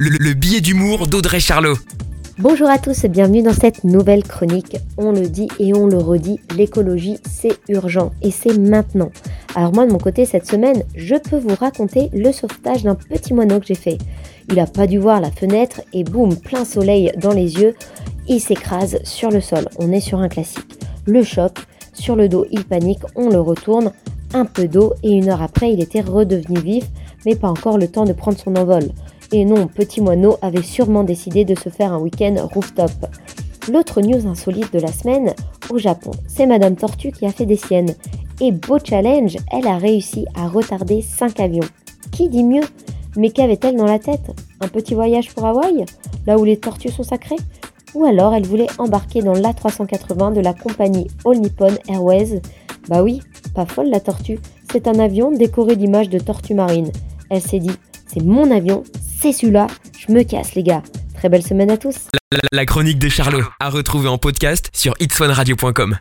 le, le billet d'humour d'Audrey Charlot. Bonjour à tous et bienvenue dans cette nouvelle chronique. On le dit et on le redit, l'écologie c'est urgent et c'est maintenant. Alors moi de mon côté cette semaine, je peux vous raconter le sauvetage d'un petit moineau que j'ai fait. Il a pas dû voir la fenêtre et boum, plein soleil dans les yeux, il s'écrase sur le sol. On est sur un classique. Le choc, sur le dos il panique, on le retourne, un peu d'eau et une heure après il était redevenu vif, mais pas encore le temps de prendre son envol. Et non, Petit Moineau avait sûrement décidé de se faire un week-end rooftop. L'autre news insolite de la semaine, au Japon, c'est Madame Tortue qui a fait des siennes. Et beau challenge, elle a réussi à retarder 5 avions. Qui dit mieux? Mais qu'avait-elle dans la tête? Un petit voyage pour Hawaï? Là où les tortues sont sacrées? Ou alors elle voulait embarquer dans l'A380 de la compagnie All Nippon Airways? Bah oui, pas folle la tortue, c'est un avion décoré d'images de tortues marines. Elle s'est dit, c'est mon avion, c'est celui-là, je me casse les gars. Très belle semaine à tous. La, chronique de Charlot, à retrouver en podcast sur itswanradio.com.